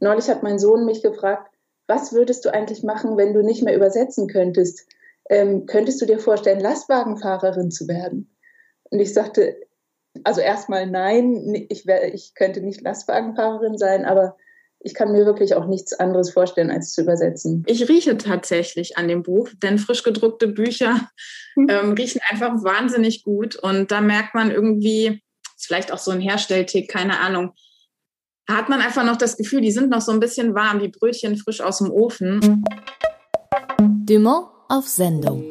Neulich hat mein Sohn mich gefragt, was würdest du eigentlich machen, wenn du nicht mehr übersetzen könntest? Ähm, könntest du dir vorstellen, Lastwagenfahrerin zu werden? Und ich sagte, also erstmal nein, ich, wär, ich könnte nicht Lastwagenfahrerin sein, aber ich kann mir wirklich auch nichts anderes vorstellen, als zu übersetzen. Ich rieche tatsächlich an dem Buch, denn frisch gedruckte Bücher hm. ähm, riechen einfach wahnsinnig gut. Und da merkt man irgendwie, ist vielleicht auch so ein Herstelltick, keine Ahnung, hat man einfach noch das Gefühl, die sind noch so ein bisschen warm, die Brötchen frisch aus dem Ofen. Dumont auf Sendung.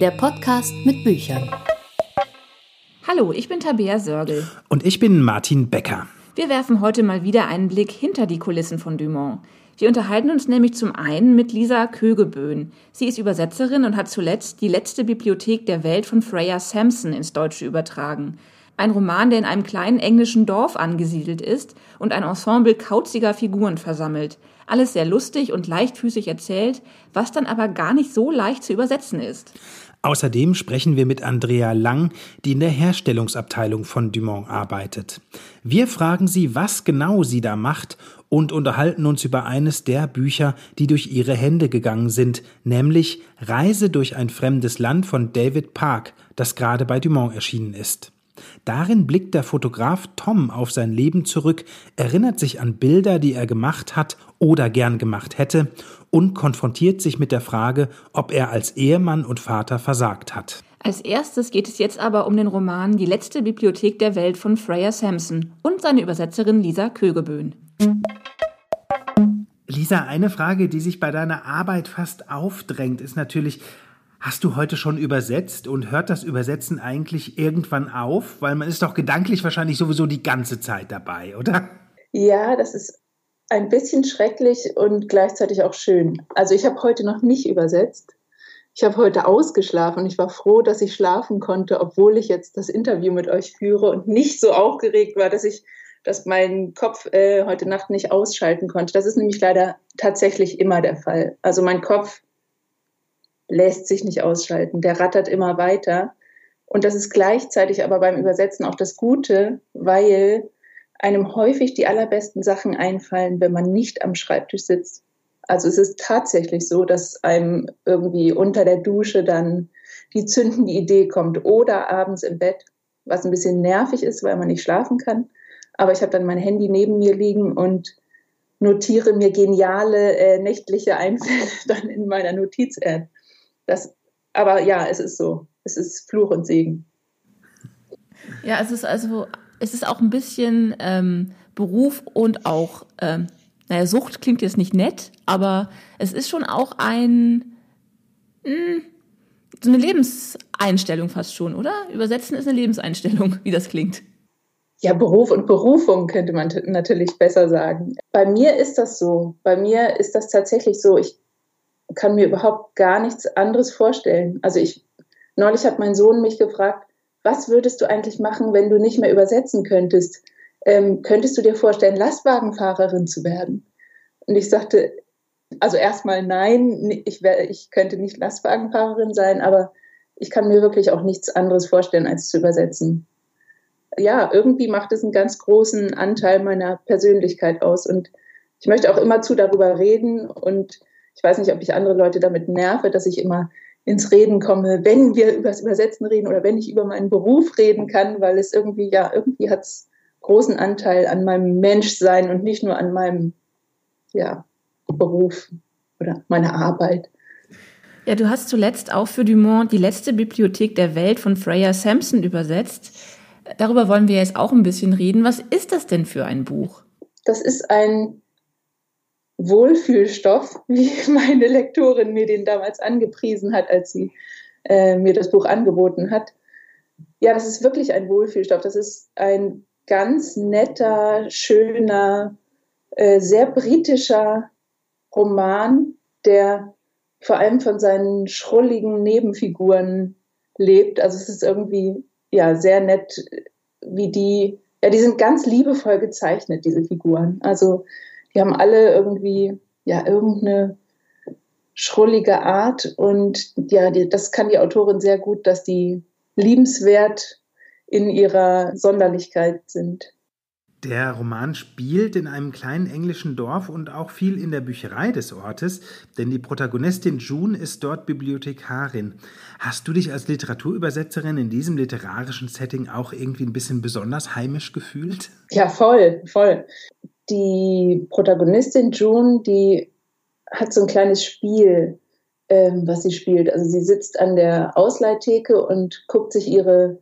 Der Podcast mit Büchern. Hallo, ich bin Tabea Sörgel. Und ich bin Martin Becker. Wir werfen heute mal wieder einen Blick hinter die Kulissen von Dumont. Wir unterhalten uns nämlich zum einen mit Lisa Kögeböhn. Sie ist Übersetzerin und hat zuletzt die letzte Bibliothek der Welt von Freya Sampson ins Deutsche übertragen. Ein Roman, der in einem kleinen englischen Dorf angesiedelt ist und ein Ensemble kauziger Figuren versammelt. Alles sehr lustig und leichtfüßig erzählt, was dann aber gar nicht so leicht zu übersetzen ist. Außerdem sprechen wir mit Andrea Lang, die in der Herstellungsabteilung von Dumont arbeitet. Wir fragen sie, was genau sie da macht und unterhalten uns über eines der Bücher, die durch ihre Hände gegangen sind, nämlich Reise durch ein fremdes Land von David Park, das gerade bei Dumont erschienen ist. Darin blickt der Fotograf Tom auf sein Leben zurück, erinnert sich an Bilder, die er gemacht hat oder gern gemacht hätte und konfrontiert sich mit der Frage, ob er als Ehemann und Vater versagt hat. Als erstes geht es jetzt aber um den Roman Die letzte Bibliothek der Welt von Freya Sampson und seine Übersetzerin Lisa Kögeböhn. Lisa, eine Frage, die sich bei deiner Arbeit fast aufdrängt, ist natürlich, Hast du heute schon übersetzt und hört das Übersetzen eigentlich irgendwann auf? Weil man ist doch gedanklich wahrscheinlich sowieso die ganze Zeit dabei, oder? Ja, das ist ein bisschen schrecklich und gleichzeitig auch schön. Also ich habe heute noch nicht übersetzt. Ich habe heute ausgeschlafen und ich war froh, dass ich schlafen konnte, obwohl ich jetzt das Interview mit euch führe und nicht so aufgeregt war, dass ich, dass mein Kopf äh, heute Nacht nicht ausschalten konnte. Das ist nämlich leider tatsächlich immer der Fall. Also mein Kopf lässt sich nicht ausschalten. Der rattert immer weiter. Und das ist gleichzeitig aber beim Übersetzen auch das Gute, weil einem häufig die allerbesten Sachen einfallen, wenn man nicht am Schreibtisch sitzt. Also es ist tatsächlich so, dass einem irgendwie unter der Dusche dann die zündende Idee kommt oder abends im Bett, was ein bisschen nervig ist, weil man nicht schlafen kann. Aber ich habe dann mein Handy neben mir liegen und notiere mir geniale äh, nächtliche Einfälle dann in meiner Notiz-App. Das, aber ja, es ist so. Es ist Fluch und Segen. Ja, es ist also, es ist auch ein bisschen ähm, Beruf und auch, ähm, naja, Sucht klingt jetzt nicht nett, aber es ist schon auch ein, mh, hm, so eine Lebenseinstellung fast schon, oder? Übersetzen ist eine Lebenseinstellung, wie das klingt. Ja, Beruf und Berufung könnte man natürlich besser sagen. Bei mir ist das so. Bei mir ist das tatsächlich so. Ich kann mir überhaupt gar nichts anderes vorstellen. Also ich, neulich hat mein Sohn mich gefragt, was würdest du eigentlich machen, wenn du nicht mehr übersetzen könntest? Ähm, könntest du dir vorstellen, Lastwagenfahrerin zu werden? Und ich sagte, also erstmal nein, ich, wär, ich könnte nicht Lastwagenfahrerin sein, aber ich kann mir wirklich auch nichts anderes vorstellen, als zu übersetzen. Ja, irgendwie macht es einen ganz großen Anteil meiner Persönlichkeit aus und ich möchte auch immer zu darüber reden und ich weiß nicht, ob ich andere Leute damit nerve, dass ich immer ins Reden komme, wenn wir über das Übersetzen reden oder wenn ich über meinen Beruf reden kann, weil es irgendwie, ja, irgendwie hat es großen Anteil an meinem Menschsein und nicht nur an meinem, ja, Beruf oder meiner Arbeit. Ja, du hast zuletzt auch für Dumont die letzte Bibliothek der Welt von Freya Sampson übersetzt. Darüber wollen wir jetzt auch ein bisschen reden. Was ist das denn für ein Buch? Das ist ein Wohlfühlstoff, wie meine Lektorin mir den damals angepriesen hat, als sie äh, mir das Buch angeboten hat. Ja, das ist wirklich ein Wohlfühlstoff. Das ist ein ganz netter, schöner, äh, sehr britischer Roman, der vor allem von seinen schrulligen Nebenfiguren lebt. Also es ist irgendwie ja sehr nett, wie die, ja, die sind ganz liebevoll gezeichnet, diese Figuren. Also die haben alle irgendwie, ja, irgendeine schrullige Art und ja, die, das kann die Autorin sehr gut, dass die liebenswert in ihrer Sonderlichkeit sind. Der Roman spielt in einem kleinen englischen Dorf und auch viel in der Bücherei des Ortes, denn die Protagonistin June ist dort Bibliothekarin. Hast du dich als Literaturübersetzerin in diesem literarischen Setting auch irgendwie ein bisschen besonders heimisch gefühlt? Ja, voll, voll. Die Protagonistin June, die hat so ein kleines Spiel, ähm, was sie spielt. Also sie sitzt an der Ausleihtheke und guckt sich ihre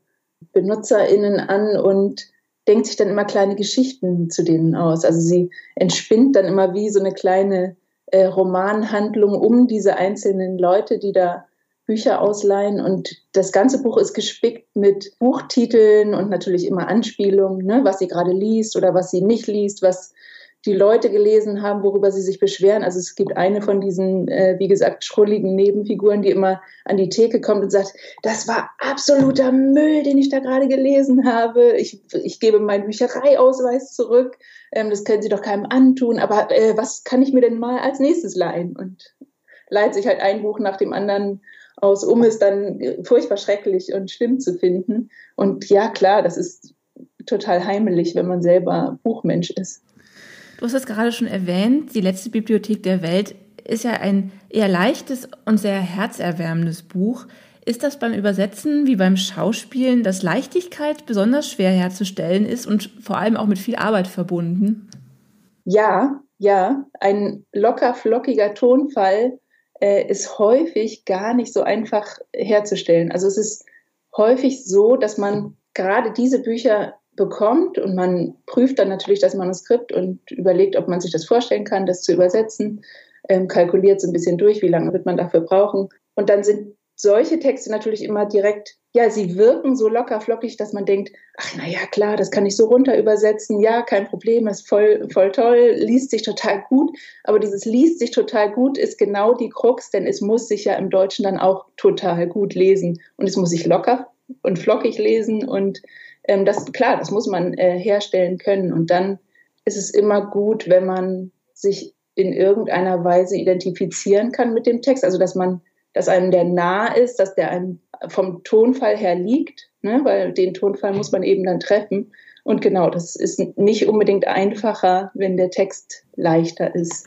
BenutzerInnen an und denkt sich dann immer kleine Geschichten zu denen aus. Also sie entspinnt dann immer wie so eine kleine äh, Romanhandlung um diese einzelnen Leute, die da Bücher ausleihen. Und das ganze Buch ist gespickt mit Buchtiteln und natürlich immer Anspielungen, ne, was sie gerade liest oder was sie nicht liest, was die Leute gelesen haben, worüber sie sich beschweren. Also es gibt eine von diesen, äh, wie gesagt, schrulligen Nebenfiguren, die immer an die Theke kommt und sagt, das war absoluter Müll, den ich da gerade gelesen habe. Ich, ich gebe meinen Büchereiausweis zurück. Ähm, das können Sie doch keinem antun. Aber äh, was kann ich mir denn mal als nächstes leihen? Und leiht sich halt ein Buch nach dem anderen aus, um es dann furchtbar schrecklich und schlimm zu finden. Und ja, klar, das ist total heimelig, wenn man selber Buchmensch ist. Du hast es gerade schon erwähnt, die letzte Bibliothek der Welt ist ja ein eher leichtes und sehr herzerwärmendes Buch. Ist das beim Übersetzen wie beim Schauspielen, dass Leichtigkeit besonders schwer herzustellen ist und vor allem auch mit viel Arbeit verbunden? Ja, ja. Ein locker flockiger Tonfall äh, ist häufig gar nicht so einfach herzustellen. Also es ist häufig so, dass man gerade diese Bücher bekommt und man prüft dann natürlich das Manuskript und überlegt, ob man sich das vorstellen kann, das zu übersetzen, ähm, kalkuliert so ein bisschen durch, wie lange wird man dafür brauchen. Und dann sind solche Texte natürlich immer direkt, ja, sie wirken so locker flockig, dass man denkt, ach na ja, klar, das kann ich so runter übersetzen, ja, kein Problem, ist voll, voll toll, liest sich total gut. Aber dieses liest sich total gut ist genau die Krux, denn es muss sich ja im Deutschen dann auch total gut lesen und es muss sich locker und flockig lesen und ähm, das klar, das muss man äh, herstellen können. Und dann ist es immer gut, wenn man sich in irgendeiner Weise identifizieren kann mit dem Text. Also dass man, dass einem der nah ist, dass der einem vom Tonfall her liegt, ne? weil den Tonfall muss man eben dann treffen. Und genau, das ist nicht unbedingt einfacher, wenn der Text leichter ist.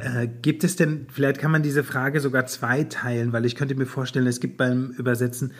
Äh, gibt es denn, vielleicht kann man diese Frage sogar zweiteilen, weil ich könnte mir vorstellen, es gibt beim Übersetzen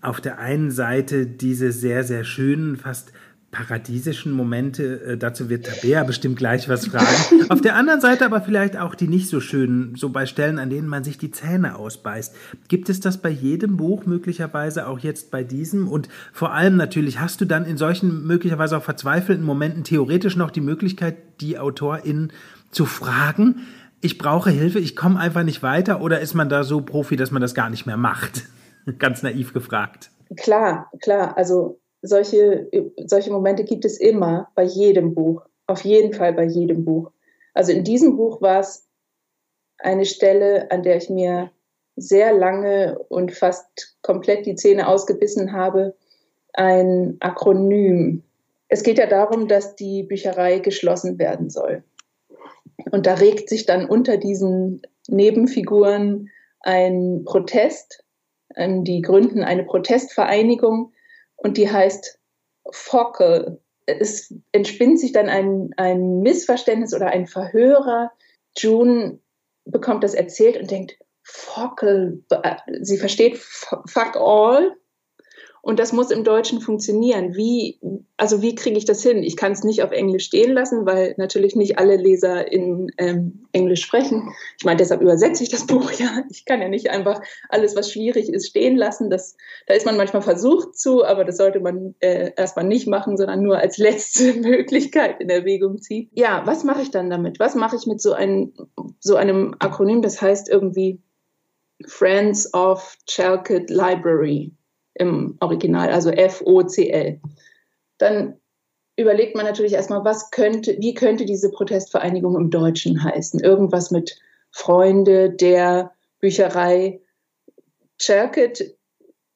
auf der einen Seite diese sehr, sehr schönen, fast paradiesischen Momente, äh, dazu wird Tabea bestimmt gleich was fragen. Auf der anderen Seite aber vielleicht auch die nicht so schönen, so bei Stellen, an denen man sich die Zähne ausbeißt. Gibt es das bei jedem Buch möglicherweise auch jetzt bei diesem? Und vor allem natürlich, hast du dann in solchen möglicherweise auch verzweifelten Momenten theoretisch noch die Möglichkeit, die AutorInnen zu fragen, ich brauche Hilfe, ich komme einfach nicht weiter oder ist man da so Profi, dass man das gar nicht mehr macht? Ganz naiv gefragt. Klar, klar. Also solche, solche Momente gibt es immer bei jedem Buch. Auf jeden Fall bei jedem Buch. Also in diesem Buch war es eine Stelle, an der ich mir sehr lange und fast komplett die Zähne ausgebissen habe, ein Akronym. Es geht ja darum, dass die Bücherei geschlossen werden soll. Und da regt sich dann unter diesen Nebenfiguren ein Protest die gründen eine Protestvereinigung und die heißt Fockel. Es entspinnt sich dann ein, ein Missverständnis oder ein Verhörer. June bekommt das erzählt und denkt, Fockel, sie versteht fuck all und das muss im Deutschen funktionieren. Wie, also wie kriege ich das hin? Ich kann es nicht auf Englisch stehen lassen, weil natürlich nicht alle Leser in ähm, Englisch sprechen. Ich meine, deshalb übersetze ich das Buch ja. Ich kann ja nicht einfach alles, was schwierig ist, stehen lassen. Das, da ist man manchmal versucht zu, aber das sollte man äh, erstmal nicht machen, sondern nur als letzte Möglichkeit in Erwägung ziehen. Ja, was mache ich dann damit? Was mache ich mit so, ein, so einem Akronym? Das heißt irgendwie Friends of Chalkit Library im Original, also F-O-C-L. Dann überlegt man natürlich erstmal, was könnte, wie könnte diese Protestvereinigung im Deutschen heißen? Irgendwas mit Freunde der Bücherei Cherkit,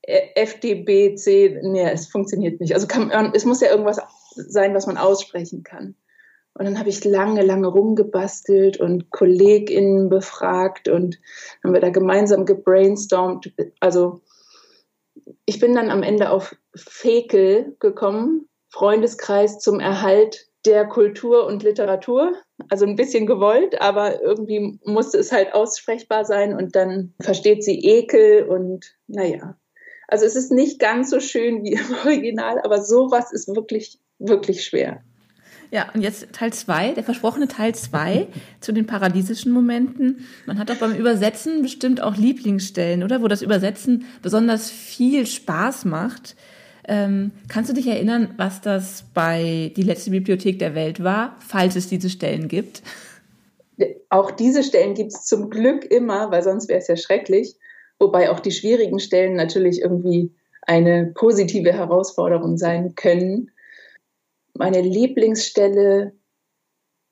FDBC, nee, es funktioniert nicht. Also kann, es muss ja irgendwas sein, was man aussprechen kann. Und dann habe ich lange, lange rumgebastelt und KollegInnen befragt und haben wir da gemeinsam gebrainstormt. Also ich bin dann am Ende auf Fekel gekommen, Freundeskreis zum Erhalt der Kultur und Literatur. Also ein bisschen gewollt, aber irgendwie musste es halt aussprechbar sein und dann versteht sie Ekel und naja. Also es ist nicht ganz so schön wie im Original, aber sowas ist wirklich, wirklich schwer. Ja, und jetzt Teil 2, der versprochene Teil 2 zu den paradiesischen Momenten. Man hat doch beim Übersetzen bestimmt auch Lieblingsstellen, oder? Wo das Übersetzen besonders viel Spaß macht. Ähm, kannst du dich erinnern, was das bei die letzte Bibliothek der Welt war, falls es diese Stellen gibt? Auch diese Stellen gibt es zum Glück immer, weil sonst wäre es ja schrecklich. Wobei auch die schwierigen Stellen natürlich irgendwie eine positive Herausforderung sein können. Meine Lieblingsstelle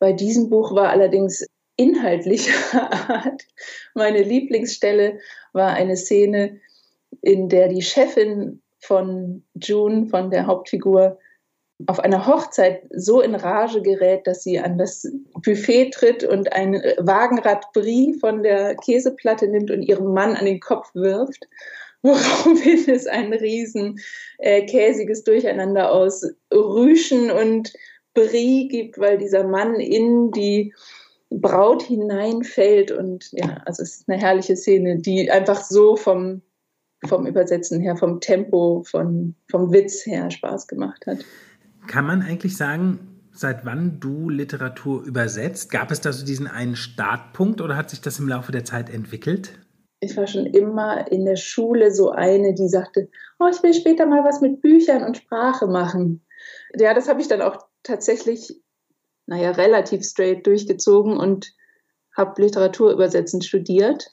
bei diesem Buch war allerdings inhaltlicher Art. Meine Lieblingsstelle war eine Szene, in der die Chefin von June, von der Hauptfigur, auf einer Hochzeit so in Rage gerät, dass sie an das Buffet tritt und ein Wagenrad Brie von der Käseplatte nimmt und ihrem Mann an den Kopf wirft woraufhin es ein riesen äh, käsiges Durcheinander aus Rüschen und Brie gibt, weil dieser Mann in die Braut hineinfällt und ja, also es ist eine herrliche Szene, die einfach so vom, vom Übersetzen her, vom Tempo, von, vom Witz her Spaß gemacht hat. Kann man eigentlich sagen, seit wann du Literatur übersetzt? Gab es da so diesen einen Startpunkt oder hat sich das im Laufe der Zeit entwickelt? Ich war schon immer in der Schule so eine, die sagte, oh, ich will später mal was mit Büchern und Sprache machen. Ja, das habe ich dann auch tatsächlich, naja, relativ straight durchgezogen und habe Literaturübersetzen studiert.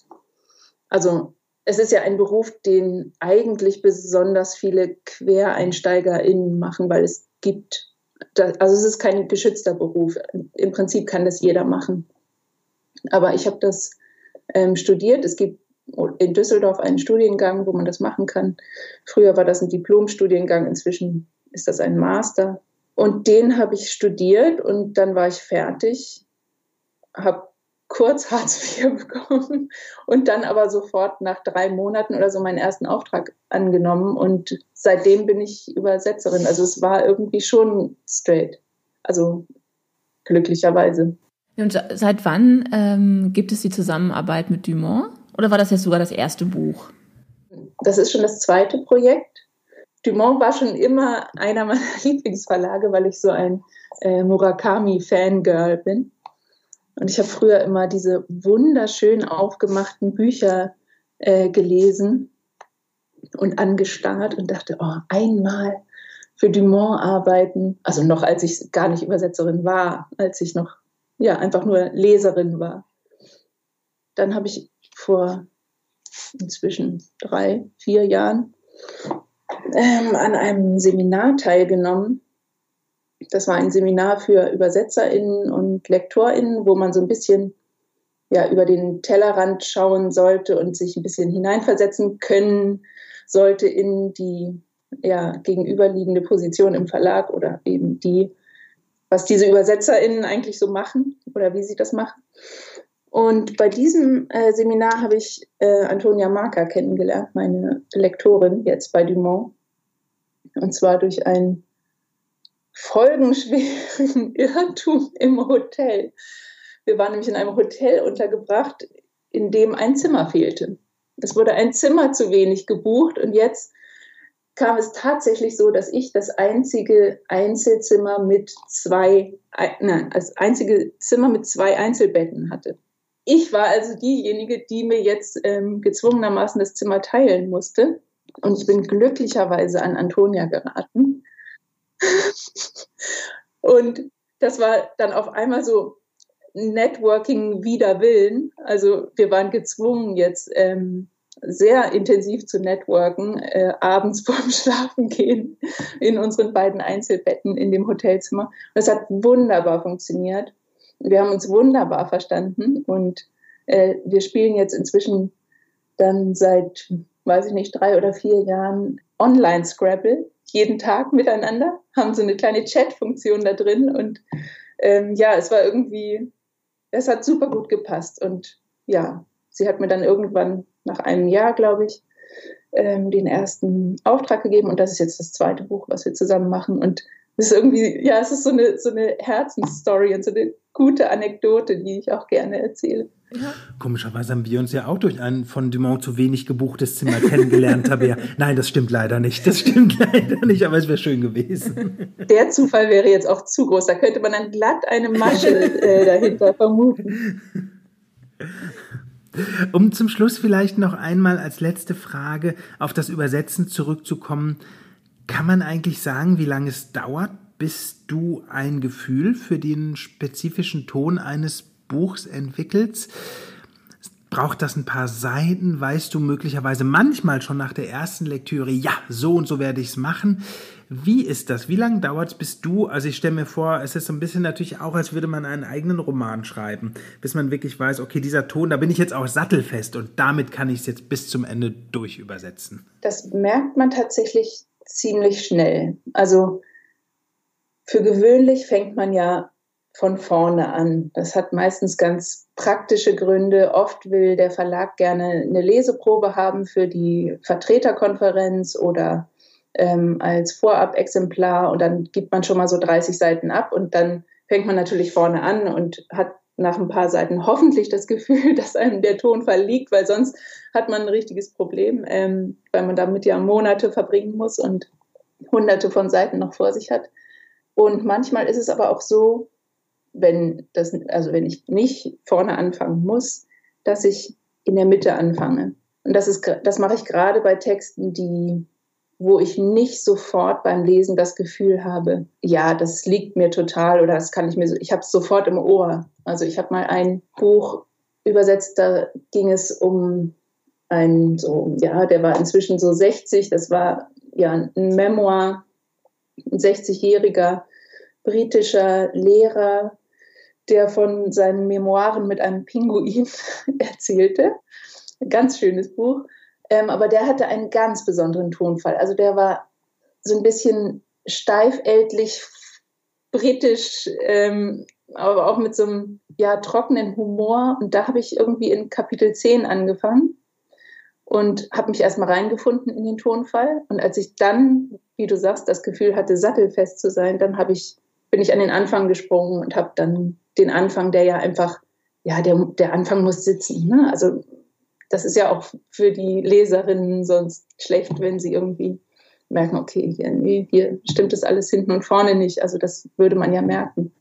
Also es ist ja ein Beruf, den eigentlich besonders viele QuereinsteigerInnen machen, weil es gibt, also es ist kein geschützter Beruf. Im Prinzip kann das jeder machen. Aber ich habe das ähm, studiert. Es gibt in Düsseldorf einen Studiengang, wo man das machen kann. Früher war das ein Diplomstudiengang, inzwischen ist das ein Master. Und den habe ich studiert und dann war ich fertig, habe kurz Hartz IV bekommen und dann aber sofort nach drei Monaten oder so meinen ersten Auftrag angenommen und seitdem bin ich Übersetzerin. Also es war irgendwie schon straight. Also glücklicherweise. Und seit wann ähm, gibt es die Zusammenarbeit mit Dumont? Oder war das jetzt sogar das erste Buch? Das ist schon das zweite Projekt. Dumont war schon immer einer meiner Lieblingsverlage, weil ich so ein äh, Murakami-Fangirl bin. Und ich habe früher immer diese wunderschön aufgemachten Bücher äh, gelesen und angestarrt und dachte, oh, einmal für Dumont arbeiten. Also noch als ich gar nicht Übersetzerin war, als ich noch ja einfach nur Leserin war. Dann habe ich vor inzwischen drei, vier Jahren ähm, an einem Seminar teilgenommen. Das war ein Seminar für UbersetzerInnen und LektorInnen, wo man so ein bisschen ja, über den Tellerrand schauen sollte und sich ein bisschen hineinversetzen können sollte in die ja, gegenüberliegende Position im Verlag oder eben die, was diese UbersetzerInnen eigentlich so machen oder wie sie das machen. Und bei diesem äh, Seminar habe ich äh, Antonia Marker kennengelernt, meine Lektorin jetzt bei Dumont. Und zwar durch einen folgenschweren Irrtum im Hotel. Wir waren nämlich in einem Hotel untergebracht, in dem ein Zimmer fehlte. Es wurde ein Zimmer zu wenig gebucht und jetzt kam es tatsächlich so, dass ich das einzige Einzelzimmer mit zwei, nein, das einzige Zimmer mit zwei Einzelbetten hatte ich war also diejenige, die mir jetzt ähm, gezwungenermaßen das Zimmer teilen musste. Und ich bin glücklicherweise an Antonia geraten. und das war dann auf einmal so Networking wider Willen. Also wir waren gezwungen, jetzt ähm, sehr intensiv zu networken, äh, abends vorm Schlafengehen in unseren beiden Einzelbetten in dem Hotelzimmer. Und das hat wunderbar funktioniert wir haben uns wunderbar verstanden und äh, wir spielen jetzt inzwischen dann seit, weiß ich nicht, drei oder vier Jahren Online-Scrabble, jeden Tag miteinander, haben so eine kleine Chat-Funktion da drin und ähm, ja, es war irgendwie, es hat super gut gepasst und ja, sie hat mir dann irgendwann nach einem Jahr, glaube ich, ähm, den ersten Auftrag gegeben und das ist jetzt das zweite Buch, was wir zusammen machen und Das ist irgendwie, ja, es ist so eine, so eine Herzensstory und so eine gute Anekdote, die ich auch gerne erzähle. Ja. Komischerweise haben wir uns ja auch durch ein von Dumont zu wenig gebuchtes Zimmer kennengelernt, Tabea. Nein, das stimmt leider nicht. Das stimmt leider nicht, aber es wäre schön gewesen. Der Zufall wäre jetzt auch zu groß. Da könnte man dann glatt eine Masche äh, dahinter vermuten. Um zum Schluss vielleicht noch einmal als letzte Frage auf das Übersetzen zurückzukommen. Kann man eigentlich sagen, wie lange es dauert, bis du ein Gefühl für den spezifischen Ton eines Buchs entwickelst? Braucht das ein paar Seiten? Weißt du möglicherweise manchmal schon nach der ersten Lektüre, ja, so und so werde ich es machen? Wie ist das? Wie lange dauert es, bis du, also ich stelle mir vor, es ist so ein bisschen natürlich auch, als würde man einen eigenen Roman schreiben, bis man wirklich weiß, okay, dieser Ton, da bin ich jetzt auch sattelfest und damit kann ich es jetzt bis zum Ende durch übersetzen. Das merkt man tatsächlich ziemlich schnell. Also für gewöhnlich fängt man ja von vorne an. Das hat meistens ganz praktische Gründe. Oft will der Verlag gerne eine Leseprobe haben für die Vertreterkonferenz oder ähm, als Vorab-Exemplar und dann gibt man schon mal so 30 Seiten ab und dann fängt man natürlich vorne an und hat nach ein paar Seiten hoffentlich das Gefühl, dass einem der Tonfall liegt, weil sonst hat man ein richtiges Problem, ähm, weil man damit ja Monate verbringen muss und hunderte von Seiten noch vor sich hat. Und manchmal ist es aber auch so, wenn das, also wenn ich nicht vorne anfangen muss, dass ich in der Mitte anfange. Und das ist, das mache ich gerade bei Texten, die wo ich nicht sofort beim Lesen das Gefühl habe, ja, das liegt mir total oder das kann ich mir so, ich habe es sofort im Ohr. Also ich habe mal ein Buch übersetzt, da ging es um einen so, ja, der war inzwischen so 60, das war ja ein Memoir, ein 60-jähriger britischer Lehrer, der von seinen Memoiren mit einem Pinguin erzählte. Ganz schönes Buch. Ähm, aber der hatte einen ganz besonderen Tonfall. Also der war so ein bisschen steifeltlich, britisch, ähm, aber auch mit so einem ja, trockenen Humor. Und da habe ich irgendwie in Kapitel 10 angefangen und habe mich erstmal reingefunden in den Tonfall. Und als ich dann, wie du sagst, das Gefühl hatte, sattelfest zu sein, dann ich, bin ich an den Anfang gesprungen und habe dann den Anfang, der ja einfach, ja, der, der Anfang muss sitzen. Ne? Also das ist ja auch für die Leserinnen sonst schlecht, wenn sie irgendwie merken, okay, hier, nee, hier stimmt das alles hinten und vorne nicht. Also das würde man ja merken.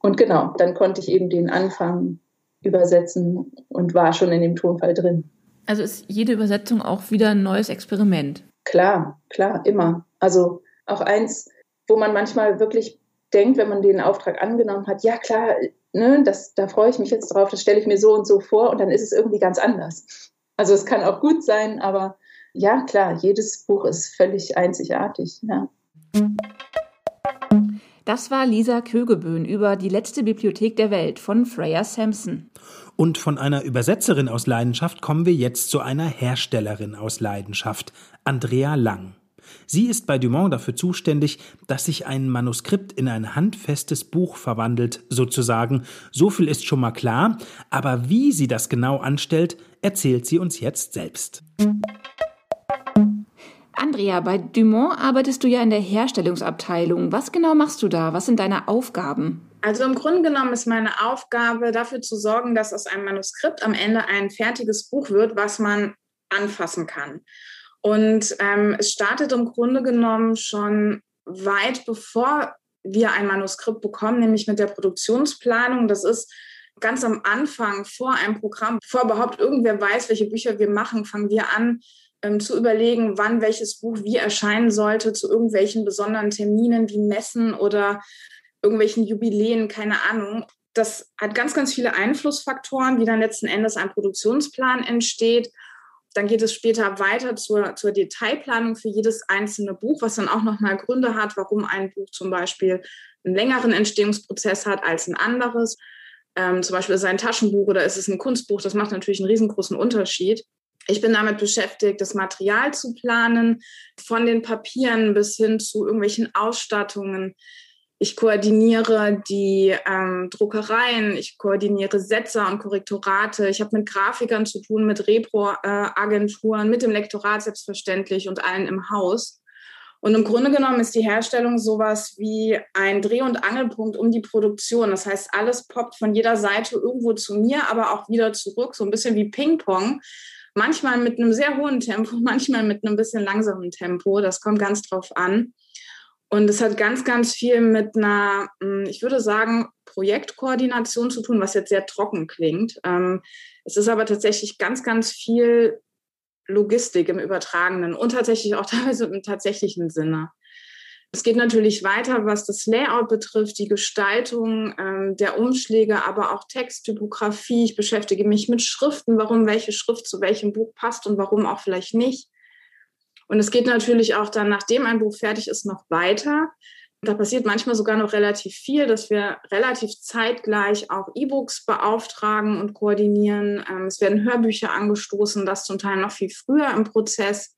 Und genau, dann konnte ich eben den Anfang übersetzen und war schon in dem Tonfall drin. Also ist jede Übersetzung auch wieder ein neues Experiment? Klar, klar, immer. Also auch eins, wo man manchmal wirklich denkt, wenn man den Auftrag angenommen hat, ja klar, ne, das, da freue ich mich jetzt drauf, das stelle ich mir so und so vor und dann ist es irgendwie ganz anders. Also es kann auch gut sein, aber ja, klar, jedes Buch ist völlig einzigartig. Ja. Das war Lisa Kögeböhn über Die letzte Bibliothek der Welt von Freya Sampson. Und von einer Übersetzerin aus Leidenschaft kommen wir jetzt zu einer Herstellerin aus Leidenschaft, Andrea Lang. Sie ist bei Dumont dafür zuständig, dass sich ein Manuskript in ein handfestes Buch verwandelt, sozusagen. So viel ist schon mal klar, aber wie sie das genau anstellt, erzählt sie uns jetzt selbst. Andrea, bei Dumont arbeitest du ja in der Herstellungsabteilung. Was genau machst du da? Was sind deine Aufgaben? Also im Grunde genommen ist meine Aufgabe dafür zu sorgen, dass aus einem Manuskript am Ende ein fertiges Buch wird, was man anfassen kann. Und ähm, es startet im Grunde genommen schon weit bevor wir ein Manuskript bekommen, nämlich mit der Produktionsplanung. Das ist ganz am Anfang vor einem Programm, bevor überhaupt irgendwer weiß, welche Bücher wir machen, fangen wir an ähm, zu überlegen, wann welches Buch wie erscheinen sollte, zu irgendwelchen besonderen Terminen wie Messen oder irgendwelchen Jubiläen, keine Ahnung. Das hat ganz, ganz viele Einflussfaktoren, wie dann letzten Endes ein Produktionsplan entsteht. Dann geht es später weiter zur, zur Detailplanung für jedes einzelne Buch, was dann auch nochmal Gründe hat, warum ein Buch zum Beispiel einen längeren Entstehungsprozess hat als ein anderes. Ähm, zum Beispiel ist es ein Taschenbuch oder ist es ein Kunstbuch. Das macht natürlich einen riesengroßen Unterschied. Ich bin damit beschäftigt, das Material zu planen, von den Papieren bis hin zu irgendwelchen Ausstattungen, ich koordiniere die ähm, Druckereien, ich koordiniere Setzer und Korrektorate. Ich habe mit Grafikern zu tun, mit Repro-Agenturen, mit dem Lektorat selbstverständlich und allen im Haus. Und im Grunde genommen ist die Herstellung sowas wie ein Dreh- und Angelpunkt um die Produktion. Das heißt, alles poppt von jeder Seite irgendwo zu mir, aber auch wieder zurück, so ein bisschen wie Ping-Pong. Manchmal mit einem sehr hohen Tempo, manchmal mit einem bisschen langsamen Tempo. Das kommt ganz drauf an. Und es hat ganz, ganz viel mit einer, hm, ich würde sagen, Projektkoordination zu tun, was jetzt sehr trocken klingt. Ähm, es ist aber tatsächlich ganz, ganz viel Logistik im übertragenen und tatsächlich auch teilweise im tatsächlichen Sinne. Es geht natürlich weiter, was das Layout betrifft, die Gestaltung ähm, der Umschläge, aber auch Texttypografie. Ich beschäftige mich mit Schriften, warum welche Schrift zu welchem Buch passt und warum auch vielleicht nicht. Und es geht natürlich auch dann, nachdem ein Buch fertig ist, noch weiter. Da passiert manchmal sogar noch relativ viel, dass wir relativ zeitgleich auch E-Books beauftragen und koordinieren. Ähm, es werden Hörbücher angestoßen, das zum Teil noch viel früher im Prozess.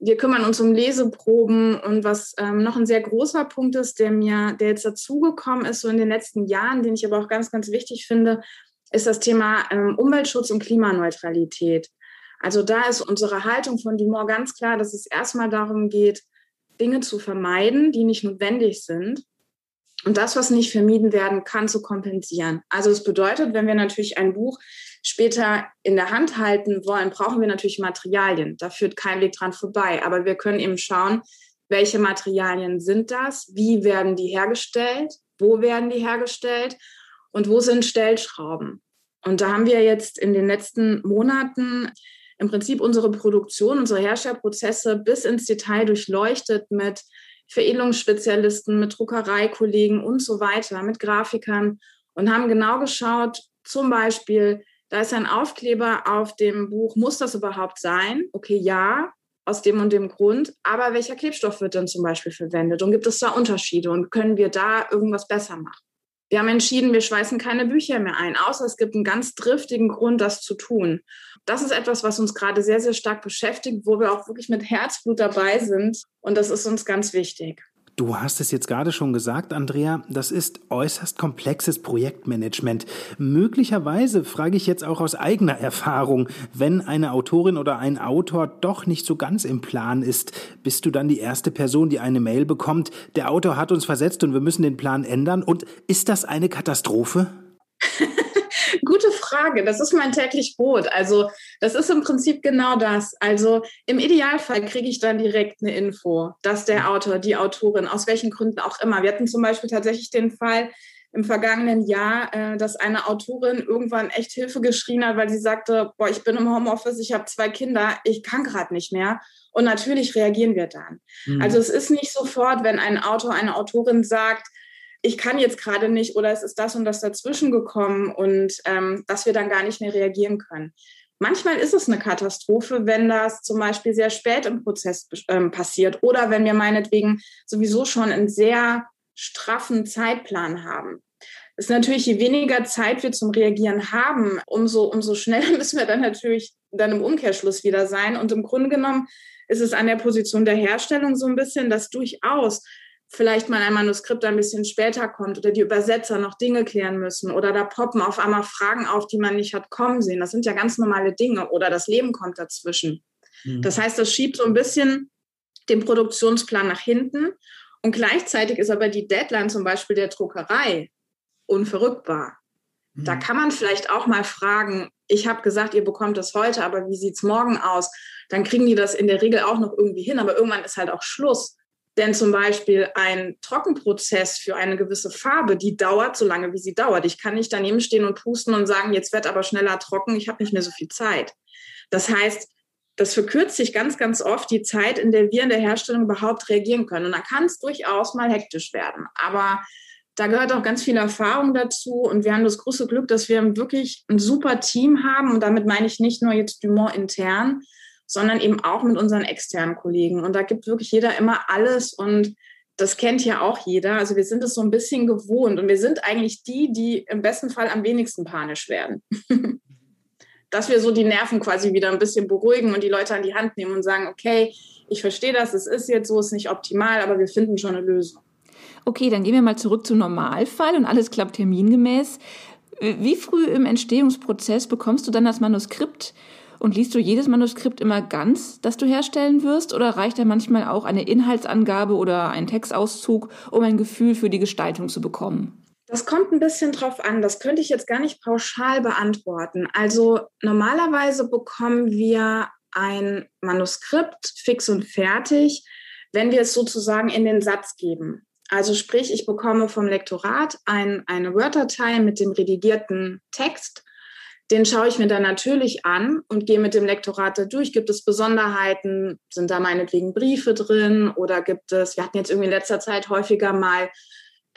Wir kümmern uns um Leseproben und was ähm, noch ein sehr großer Punkt ist, der mir, der jetzt dazugekommen ist, so in den letzten Jahren, den ich aber auch ganz, ganz wichtig finde, ist das Thema ähm, Umweltschutz und Klimaneutralität. Also da ist unsere Haltung von Dumont ganz klar, dass es erstmal darum geht, Dinge zu vermeiden, die nicht notwendig sind. Und das, was nicht vermieden werden kann, zu kompensieren. Also es bedeutet, wenn wir natürlich ein Buch später in der Hand halten wollen, brauchen wir natürlich Materialien. Da führt kein Weg dran vorbei. Aber wir können eben schauen, welche Materialien sind das, wie werden die hergestellt, wo werden die hergestellt und wo sind Stellschrauben. Und da haben wir jetzt in den letzten Monaten im Prinzip unsere Produktion, unsere Herstellprozesse bis ins Detail durchleuchtet mit Veredelungsspezialisten, mit Druckereikollegen und so weiter, mit Grafikern und haben genau geschaut, zum Beispiel, da ist ein Aufkleber auf dem Buch, muss das überhaupt sein? Okay, ja, aus dem und dem Grund, aber welcher Klebstoff wird denn zum Beispiel verwendet und gibt es da Unterschiede und können wir da irgendwas besser machen? Wir haben entschieden, wir schweißen keine Bücher mehr ein, außer es gibt einen ganz driftigen Grund, das zu tun. Das ist etwas, was uns gerade sehr, sehr stark beschäftigt, wo wir auch wirklich mit Herzblut dabei sind. Und das ist uns ganz wichtig. Du hast es jetzt gerade schon gesagt, Andrea, das ist äußerst komplexes Projektmanagement. Möglicherweise frage ich jetzt auch aus eigener Erfahrung, wenn eine Autorin oder ein Autor doch nicht so ganz im Plan ist, bist du dann die erste Person, die eine Mail bekommt, der Autor hat uns versetzt und wir müssen den Plan ändern? Und ist das eine Katastrophe? Gute Frage. Das ist mein täglich Brot. Also das ist im Prinzip genau das. Also im Idealfall kriege ich dann direkt eine Info, dass der Autor, die Autorin, aus welchen Gründen auch immer. Wir hatten zum Beispiel tatsächlich den Fall im vergangenen Jahr, äh, dass eine Autorin irgendwann echt Hilfe geschrien hat, weil sie sagte, boah, ich bin im Homeoffice, ich habe zwei Kinder, ich kann gerade nicht mehr. Und natürlich reagieren wir dann. Mhm. Also es ist nicht sofort, wenn ein Autor, eine Autorin sagt, ich kann jetzt gerade nicht oder es ist das und das dazwischen gekommen und ähm, dass wir dann gar nicht mehr reagieren können. Manchmal ist es eine Katastrophe, wenn das zum Beispiel sehr spät im Prozess ähm, passiert oder wenn wir meinetwegen sowieso schon einen sehr straffen Zeitplan haben. Das ist natürlich, je weniger Zeit wir zum Reagieren haben, umso, umso schneller müssen wir dann natürlich dann im Umkehrschluss wieder sein. Und im Grunde genommen ist es an der Position der Herstellung so ein bisschen, dass durchaus vielleicht mal ein Manuskript ein bisschen später kommt oder die Übersetzer noch Dinge klären müssen oder da poppen auf einmal Fragen auf, die man nicht hat kommen sehen. Das sind ja ganz normale Dinge oder das Leben kommt dazwischen. Mhm. Das heißt, das schiebt so ein bisschen den Produktionsplan nach hinten und gleichzeitig ist aber die Deadline zum Beispiel der Druckerei unverrückbar. Mhm. Da kann man vielleicht auch mal fragen, ich habe gesagt, ihr bekommt das heute, aber wie sieht es morgen aus? Dann kriegen die das in der Regel auch noch irgendwie hin, aber irgendwann ist halt auch Schluss. Denn zum Beispiel ein Trockenprozess für eine gewisse Farbe, die dauert so lange, wie sie dauert. Ich kann nicht daneben stehen und pusten und sagen, jetzt wird aber schneller trocken, ich habe nicht mehr so viel Zeit. Das heißt, das verkürzt sich ganz, ganz oft die Zeit, in der wir in der Herstellung überhaupt reagieren können. Und da kann es durchaus mal hektisch werden. Aber da gehört auch ganz viel Erfahrung dazu. Und wir haben das große Glück, dass wir wirklich ein super Team haben. Und damit meine ich nicht nur jetzt Dumont intern, sondern eben auch mit unseren externen Kollegen. Und da gibt wirklich jeder immer alles und das kennt ja auch jeder. Also wir sind es so ein bisschen gewohnt und wir sind eigentlich die, die im besten Fall am wenigsten panisch werden. Dass wir so die Nerven quasi wieder ein bisschen beruhigen und die Leute an die Hand nehmen und sagen, okay, ich verstehe das, es ist jetzt so, es ist nicht optimal, aber wir finden schon eine Lösung. Okay, dann gehen wir mal zurück zum Normalfall und alles klappt termingemäß. Wie früh im Entstehungsprozess bekommst du dann das Manuskript Und liest du jedes Manuskript immer ganz, das du herstellen wirst, oder reicht da manchmal auch eine Inhaltsangabe oder ein Textauszug, um ein Gefühl für die Gestaltung zu bekommen? Das kommt ein bisschen drauf an. Das könnte ich jetzt gar nicht pauschal beantworten. Also normalerweise bekommen wir ein Manuskript fix und fertig, wenn wir es sozusagen in den Satz geben. Also sprich, ich bekomme vom Lektorat ein, eine Word-Datei mit dem redigierten Text. Den schaue ich mir dann natürlich an und gehe mit dem Lektorat da durch. Gibt es Besonderheiten? Sind da meinetwegen Briefe drin? Oder gibt es, wir hatten jetzt irgendwie in letzter Zeit häufiger mal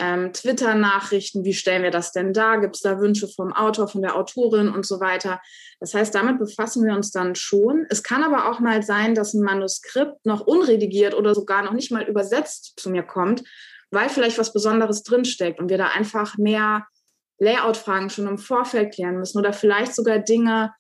ähm, Twitter-Nachrichten, wie stellen wir das denn da? Gibt es da Wünsche vom Autor, von der Autorin und so weiter? Das heißt, damit befassen wir uns dann schon. Es kann aber auch mal sein, dass ein Manuskript noch unredigiert oder sogar noch nicht mal übersetzt zu mir kommt, weil vielleicht was Besonderes drinsteckt und wir da einfach mehr Layout-Fragen schon im Vorfeld klären müssen oder vielleicht sogar Dinge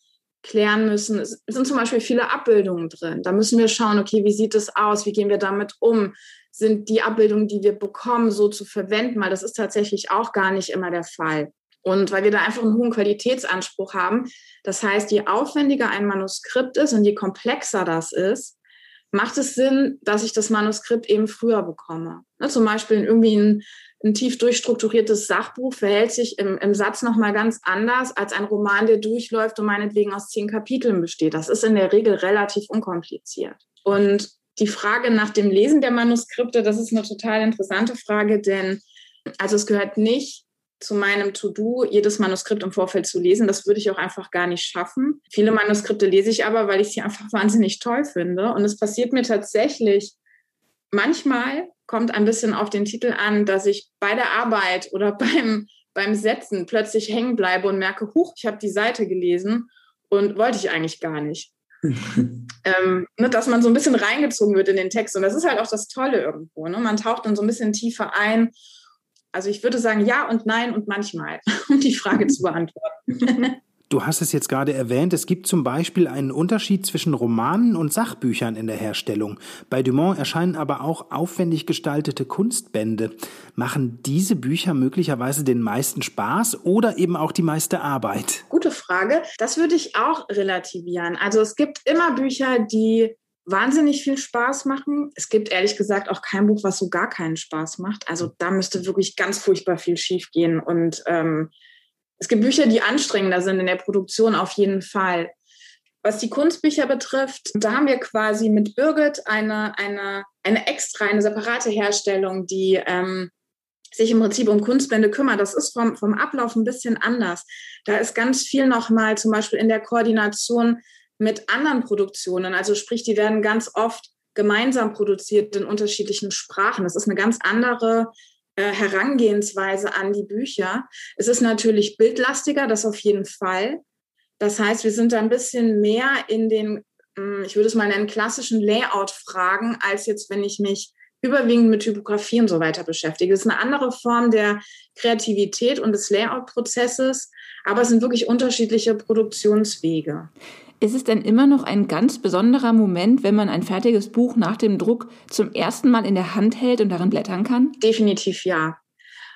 klären müssen. Es sind zum Beispiel viele Abbildungen drin. Da müssen wir schauen, okay, wie sieht es aus? Wie gehen wir damit um? sind die Abbildungen, die wir bekommen, so zu verwenden, weil das ist tatsächlich auch gar nicht immer der Fall. Und weil wir da einfach einen hohen Qualitätsanspruch haben. Das heißt, je aufwendiger ein Manuskript ist und je komplexer das ist, macht es Sinn, dass ich das Manuskript eben früher bekomme. Ne, zum Beispiel irgendwie ein, ein, tief durchstrukturiertes Sachbuch verhält sich im, im Satz nochmal ganz anders als ein Roman, der durchläuft und meinetwegen aus zehn Kapiteln besteht. Das ist in der Regel relativ unkompliziert. Und die Frage nach dem Lesen der Manuskripte, das ist eine total interessante Frage, denn also es gehört nicht zu meinem To-Do, jedes Manuskript im Vorfeld zu lesen. Das würde ich auch einfach gar nicht schaffen. Viele Manuskripte lese ich aber, weil ich sie einfach wahnsinnig toll finde. Und es passiert mir tatsächlich manchmal, kommt ein bisschen auf den Titel an, dass ich bei der Arbeit oder beim, beim Setzen plötzlich hängen bleibe und merke, huch, ich habe die Seite gelesen und wollte ich eigentlich gar nicht. ähm, ne, dass man so ein bisschen reingezogen wird in den Text. Und das ist halt auch das Tolle irgendwo. Ne? Man taucht dann so ein bisschen tiefer ein. Also ich würde sagen ja und nein und manchmal, um die Frage zu beantworten. Du hast es jetzt gerade erwähnt, es gibt zum Beispiel einen Unterschied zwischen Romanen und Sachbüchern in der Herstellung. Bei Dumont erscheinen aber auch aufwendig gestaltete Kunstbände. Machen diese Bücher möglicherweise den meisten Spaß oder eben auch die meiste Arbeit? Gute Frage. Das würde ich auch relativieren. Also es gibt immer Bücher, die wahnsinnig viel Spaß machen. Es gibt ehrlich gesagt auch kein Buch, was so gar keinen Spaß macht. Also da müsste wirklich ganz furchtbar viel schiefgehen und ähm, es gibt Bücher, die anstrengender sind in der Produktion auf jeden Fall. Was die Kunstbücher betrifft, da haben wir quasi mit Birgit eine, eine, eine extra, eine separate Herstellung, die ähm, sich im Prinzip um Kunstbände kümmert. Das ist vom, vom Ablauf ein bisschen anders. Da ist ganz viel nochmal zum Beispiel in der Koordination mit anderen Produktionen. Also sprich, die werden ganz oft gemeinsam produziert in unterschiedlichen Sprachen. Das ist eine ganz andere äh, Herangehensweise an die Bücher. Es ist natürlich bildlastiger, das auf jeden Fall. Das heißt, wir sind da ein bisschen mehr in den, hm, ich würde es mal nennen, klassischen Layout-Fragen, als jetzt, wenn ich mich überwiegend mit Typografie und so weiter beschäftige. Es ist eine andere Form der Kreativität und des Layout-Prozesses, aber es sind wirklich unterschiedliche Produktionswege. Ist es denn immer noch ein ganz besonderer Moment, wenn man ein fertiges Buch nach dem Druck zum ersten Mal in der Hand hält und darin blättern kann? Definitiv ja.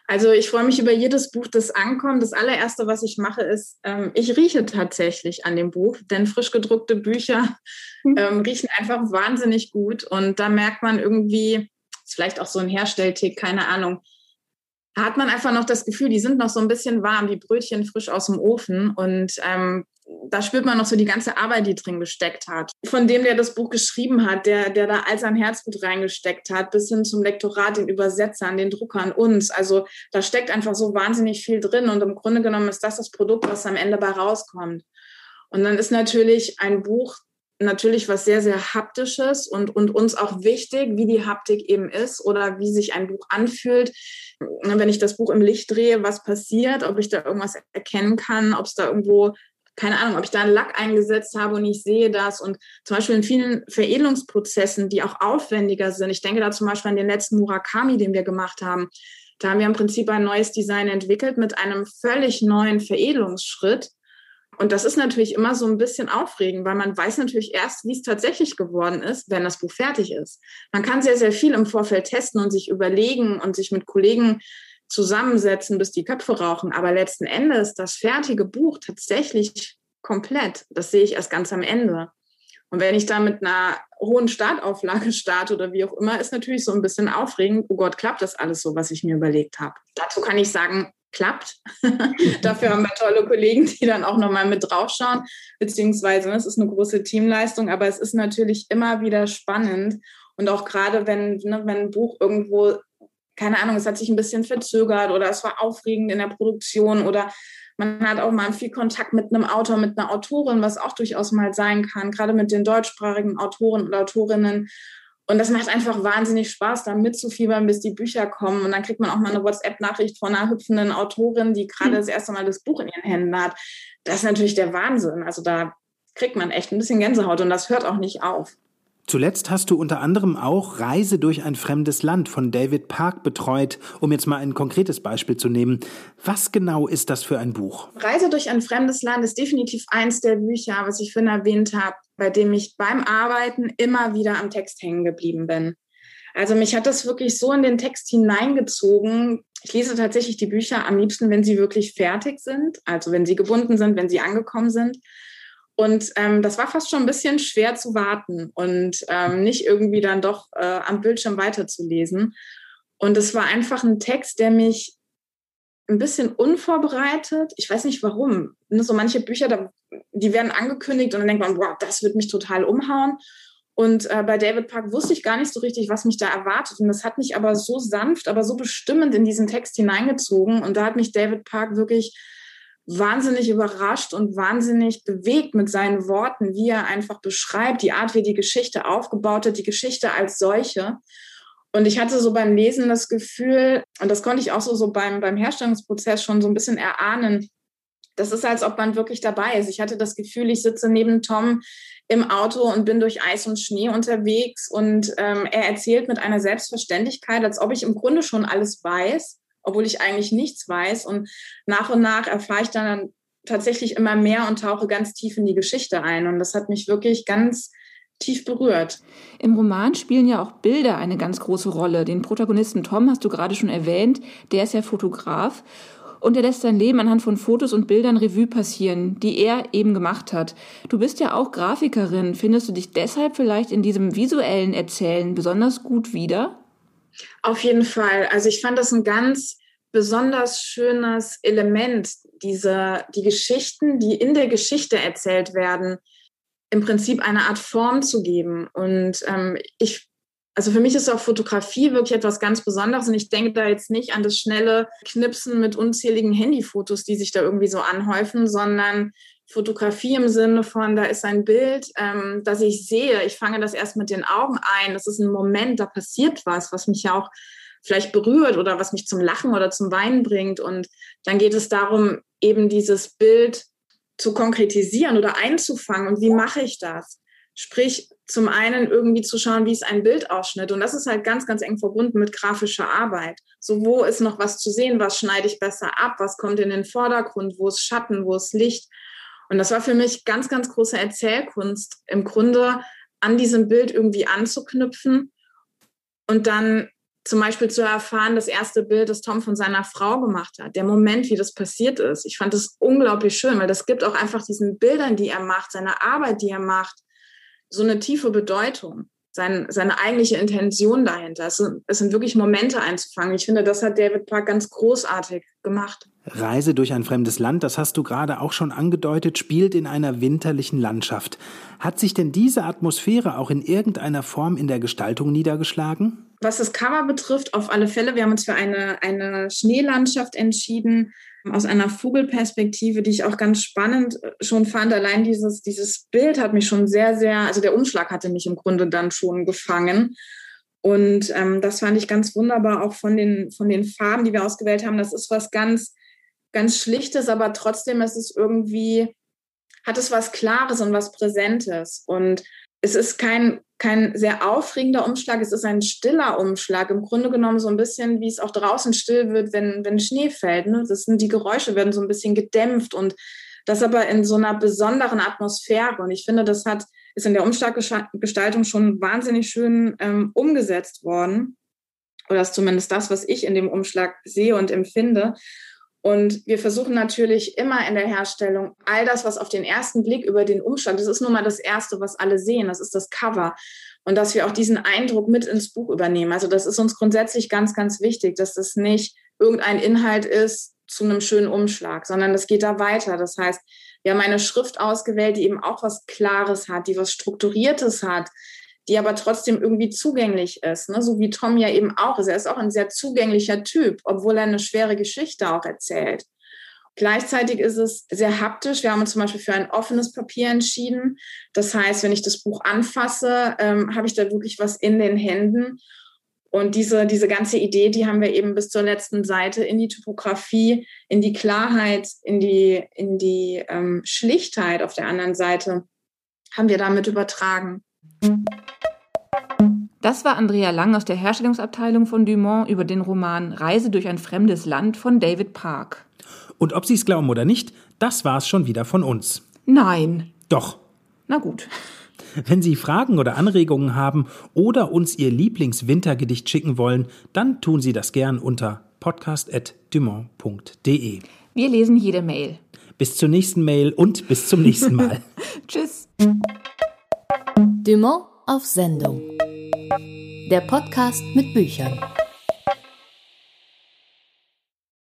Also ich freue mich über jedes Buch, das ankommt. Das allererste, was ich mache, ist, ähm, ich rieche tatsächlich an dem Buch, denn frisch gedruckte Bücher hm. ähm, riechen einfach wahnsinnig gut. Und da merkt man irgendwie, ist vielleicht auch so ein Herstelltick, keine Ahnung, hat man einfach noch das Gefühl, die sind noch so ein bisschen warm, die Brötchen frisch aus dem Ofen. Und ähm, da spürt man noch so die ganze Arbeit, die drin gesteckt hat. Von dem, der das Buch geschrieben hat, der, der da all sein Herzblut reingesteckt hat, bis hin zum Lektorat, den Übersetzern, den Druckern, uns. Also da steckt einfach so wahnsinnig viel drin. Und im Grunde genommen ist das das Produkt, was am Ende bei rauskommt. Und dann ist natürlich ein Buch natürlich was sehr, sehr haptisches und, und uns auch wichtig, wie die Haptik eben ist oder wie sich ein Buch anfühlt. Wenn ich das Buch im Licht drehe, was passiert, ob ich da irgendwas erkennen kann, ob es da irgendwo keine Ahnung, ob ich da einen Lack eingesetzt habe und ich sehe das. Und zum Beispiel in vielen Veredelungsprozessen, die auch aufwendiger sind. Ich denke da zum Beispiel an den letzten Murakami, den wir gemacht haben. Da haben wir im Prinzip ein neues Design entwickelt mit einem völlig neuen Veredelungsschritt. Und das ist natürlich immer so ein bisschen aufregend, weil man weiß natürlich erst, wie es tatsächlich geworden ist, wenn das Buch fertig ist. Man kann sehr, sehr viel im Vorfeld testen und sich überlegen und sich mit Kollegen zusammensetzen, bis die Köpfe rauchen. Aber letzten Endes das fertige Buch tatsächlich komplett. Das sehe ich erst ganz am Ende. Und wenn ich da mit einer hohen Startauflage starte oder wie auch immer, ist natürlich so ein bisschen aufregend. Oh Gott, klappt das alles so, was ich mir überlegt habe? Dazu kann ich sagen, klappt. Dafür haben wir tolle Kollegen, die dann auch nochmal mit draufschauen, beziehungsweise ne, es ist eine große Teamleistung, aber es ist natürlich immer wieder spannend und auch gerade wenn, ne, wenn ein Buch irgendwo, keine Ahnung, es hat sich ein bisschen verzögert oder es war aufregend in der Produktion oder man hat auch mal viel Kontakt mit einem Autor, mit einer Autorin, was auch durchaus mal sein kann, gerade mit den deutschsprachigen Autoren oder Autorinnen. Und das macht einfach wahnsinnig Spaß, da mitzufiebern, bis die Bücher kommen. Und dann kriegt man auch mal eine WhatsApp-Nachricht von einer hüpfenden Autorin, die gerade hm. das erste Mal das Buch in ihren Händen hat. Das ist natürlich der Wahnsinn. Also da kriegt man echt ein bisschen Gänsehaut und das hört auch nicht auf. Zuletzt hast du unter anderem auch Reise durch ein fremdes Land von David Park betreut, um jetzt mal ein konkretes Beispiel zu nehmen. Was genau ist das für ein Buch? Reise durch ein fremdes Land ist definitiv eins der Bücher, was ich vorhin erwähnt habe, bei dem ich beim Arbeiten immer wieder am Text hängen geblieben bin. Also mich hat das wirklich so in den Text hineingezogen. Ich lese tatsächlich die Bücher am liebsten, wenn sie wirklich fertig sind, also wenn sie gebunden sind, wenn sie angekommen sind. Und ähm, das war fast schon ein bisschen schwer zu warten und ähm, nicht irgendwie dann doch äh, am Bildschirm weiterzulesen. Und es war einfach ein Text, der mich ein bisschen unvorbereitet, ich weiß nicht warum, ne, so manche Bücher, die werden angekündigt und dann denkt man, wow, das wird mich total umhauen. Und äh, bei David Park wusste ich gar nicht so richtig, was mich da erwartet. Und das hat mich aber so sanft, aber so bestimmend in diesen Text hineingezogen. Und da hat mich David Park wirklich wahnsinnig überrascht und wahnsinnig bewegt mit seinen Worten, wie er einfach beschreibt, die Art, wie die Geschichte aufgebaut hat, die Geschichte als solche. Und ich hatte so beim Lesen das Gefühl, und das konnte ich auch so, so beim, beim Herstellungsprozess schon so ein bisschen erahnen, das ist, als ob man wirklich dabei ist. Ich hatte das Gefühl, ich sitze neben Tom im Auto und bin durch Eis und Schnee unterwegs und ähm, er erzählt mit einer Selbstverständlichkeit, als ob ich im Grunde schon alles weiß obwohl ich eigentlich nichts weiß. Und nach und nach erfahre ich dann tatsächlich immer mehr und tauche ganz tief in die Geschichte ein. Und das hat mich wirklich ganz tief berührt. Im Roman spielen ja auch Bilder eine ganz große Rolle. Den Protagonisten Tom hast du gerade schon erwähnt, der ist ja Fotograf und er lässt sein Leben anhand von Fotos und Bildern Revue passieren, die er eben gemacht hat. Du bist ja auch Grafikerin. Findest du dich deshalb vielleicht in diesem visuellen Erzählen besonders gut wieder? Auf jeden Fall. Also ich fand das ein ganz besonders schönes Element, diese, die Geschichten, die in der Geschichte erzählt werden, im Prinzip eine Art Form zu geben. Und ähm, ich, also für mich ist auch Fotografie wirklich etwas ganz Besonderes. Und ich denke da jetzt nicht an das schnelle Knipsen mit unzähligen Handyfotos, die sich da irgendwie so anhäufen, sondern Fotografie im Sinne von, da ist ein Bild, ähm, das ich sehe. Ich fange das erst mit den Augen ein. Das ist ein Moment, da passiert was, was mich ja auch vielleicht berührt oder was mich zum Lachen oder zum Weinen bringt. Und dann geht es darum, eben dieses Bild zu konkretisieren oder einzufangen. Und wie mache ich das? Sprich, zum einen irgendwie zu schauen, wie ist ein Bildausschnitt. Und das ist halt ganz, ganz eng verbunden mit grafischer Arbeit. So, wo ist noch was zu sehen? Was schneide ich besser ab? Was kommt in den Vordergrund? Wo ist Schatten? Wo ist Licht? Und das war für mich ganz, ganz große Erzählkunst, im Grunde an diesem Bild irgendwie anzuknüpfen und dann zum Beispiel zu erfahren, das erste Bild, das Tom von seiner Frau gemacht hat, der Moment, wie das passiert ist. Ich fand das unglaublich schön, weil das gibt auch einfach diesen Bildern, die er macht, seiner Arbeit, die er macht, so eine tiefe Bedeutung, sein, seine eigentliche Intention dahinter. Es sind, es sind wirklich Momente einzufangen. Ich finde, das hat David Park ganz großartig gemacht. Reise durch ein fremdes Land, das hast du gerade auch schon angedeutet, spielt in einer winterlichen Landschaft. Hat sich denn diese Atmosphäre auch in irgendeiner Form in der Gestaltung niedergeschlagen? Was das Cover betrifft, auf alle Fälle. Wir haben uns für eine, eine Schneelandschaft entschieden, aus einer Vogelperspektive, die ich auch ganz spannend äh, schon fand. Allein dieses, dieses Bild hat mich schon sehr, sehr, also der Umschlag hatte mich im Grunde dann schon gefangen. Und ähm, das fand ich ganz wunderbar, auch von den, von den Farben, die wir ausgewählt haben. Das ist was ganz ganz Schlichtes, aber trotzdem ist es irgendwie, hat es was Klares und was Präsentes. Und es ist kein, kein sehr aufregender Umschlag, es ist ein stiller Umschlag. Im Grunde genommen so ein bisschen, wie es auch draußen still wird, wenn, wenn Schnee fällt. Ne? Das sind, die Geräusche werden so ein bisschen gedämpft und das aber in so einer besonderen Atmosphäre. Und ich finde, das hat, ist in der Umschlaggestaltung schon wahnsinnig schön ähm, umgesetzt worden. Oder ist zumindest das, was ich in dem Umschlag sehe und empfinde. Und wir versuchen natürlich immer in der Herstellung all das, was auf den ersten Blick über den Umstand, das ist nun mal das Erste, was alle sehen, das ist das Cover. Und dass wir auch diesen Eindruck mit ins Buch übernehmen. Also das ist uns grundsätzlich ganz, ganz wichtig, dass das nicht irgendein Inhalt ist zu einem schönen Umschlag, sondern das geht da weiter. Das heißt, wir haben eine Schrift ausgewählt, die eben auch was Klares hat, die was Strukturiertes hat, die aber trotzdem irgendwie zugänglich ist, ne? so wie Tom ja eben auch ist. Er ist auch ein sehr zugänglicher Typ, obwohl er eine schwere Geschichte auch erzählt. Gleichzeitig ist es sehr haptisch. Wir haben uns zum Beispiel für ein offenes Papier entschieden. Das heißt, wenn ich das Buch anfasse, ähm, habe ich da wirklich was in den Händen. Und diese, diese ganze Idee, die haben wir eben bis zur letzten Seite in die Typografie, in die Klarheit, in die, in die ähm, Schlichtheit auf der anderen Seite, haben wir damit übertragen. Das war Andrea Lang aus der Herstellungsabteilung von Dumont über den Roman Reise durch ein fremdes Land von David Park. Und ob Sie es glauben oder nicht, das war es schon wieder von uns. Nein. Doch. Na gut. Wenn Sie Fragen oder Anregungen haben oder uns Ihr Lieblingswintergedicht schicken wollen, dann tun Sie das gern unter podcast.dumont.de. Wir lesen jede Mail. Bis zur nächsten Mail und bis zum nächsten Mal. Tschüss. Dumont auf Sendung. Der Podcast mit Büchern.